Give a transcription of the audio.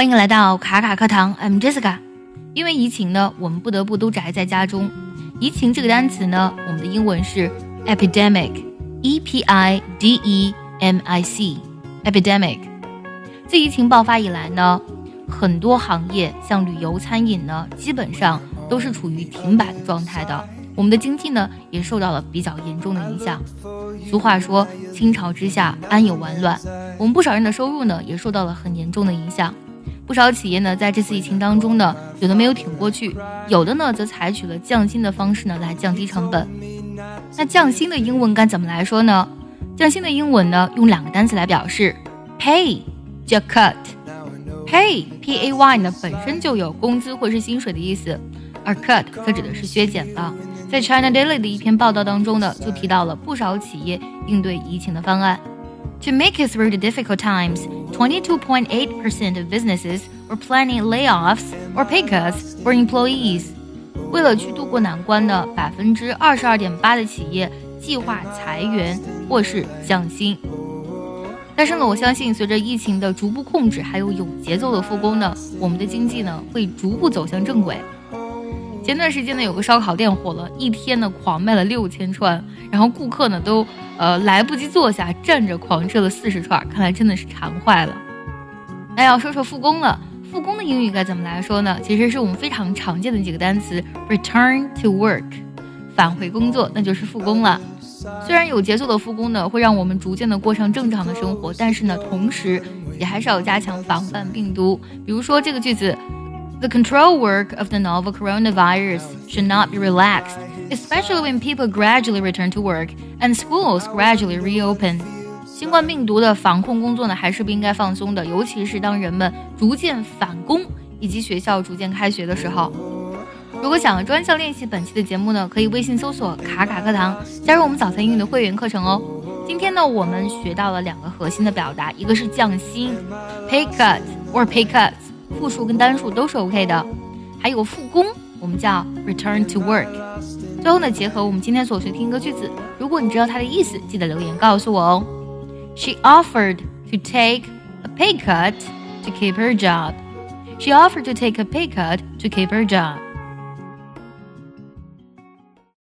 欢迎来到卡卡课堂，I'm Jessica。因为疫情呢，我们不得不都宅在家中。疫情这个单词呢，我们的英文是 epidemic，e p i d e m i c，epidemic。自疫情爆发以来呢，很多行业像旅游、餐饮呢，基本上都是处于停摆的状态的。我们的经济呢，也受到了比较严重的影响。俗话说，倾巢之下安有完卵。我们不少人的收入呢，也受到了很严重的影响。不少企业呢，在这次疫情当中呢，有的没有挺过去，有的呢，则采取了降薪的方式呢，来降低成本。那降薪的英文该怎么来说呢？降薪的英文呢，用两个单词来表示：pay 加 cut。pay p a y 呢，本身就有工资或是薪水的意思，而 cut 则指的是削减了。在 China Daily 的一篇报道当中呢，就提到了不少企业应对疫情的方案。To make it through the difficult times, 22.8% of businesses were planning layoffs or pay cuts for employees. 为了去度过难关呢，百分之二十二点八的企业计划裁员或是降薪。但是呢，我相信随着疫情的逐步控制，还有有节奏的复工呢，我们的经济呢会逐步走向正轨。前段时间呢，有个烧烤店火了，一天呢狂卖了六千串，然后顾客呢都呃来不及坐下，站着狂吃了四十串，看来真的是馋坏了。那要说说复工了，复工的英语该怎么来说呢？其实是我们非常常见的几个单词：return to work，返回工作，那就是复工了。虽然有节奏的复工呢，会让我们逐渐的过上正常的生活，但是呢，同时也还是要加强防范病毒。比如说这个句子。The control work of the novel coronavirus should not be relaxed, especially when people gradually return to work and schools gradually reopen. 新冠病毒的防控工作呢，还是不应该放松的，尤其是当人们逐渐返工以及学校逐渐开学的时候。如果想要专项练习本期的节目呢，可以微信搜索“卡卡课堂”，加入我们早餐英语的会员课程哦。今天呢，我们学到了两个核心的表达，一个是降薪，pay cut or pay cuts。 复数跟单数都是 OK 的，还有复工，我们叫 return to work。最后呢，结合我们今天所学听一个句子，如果你知道它的意思，记得留言告诉我哦。She offered to take a pay cut to keep her job. She offered to take a pay cut to keep her job.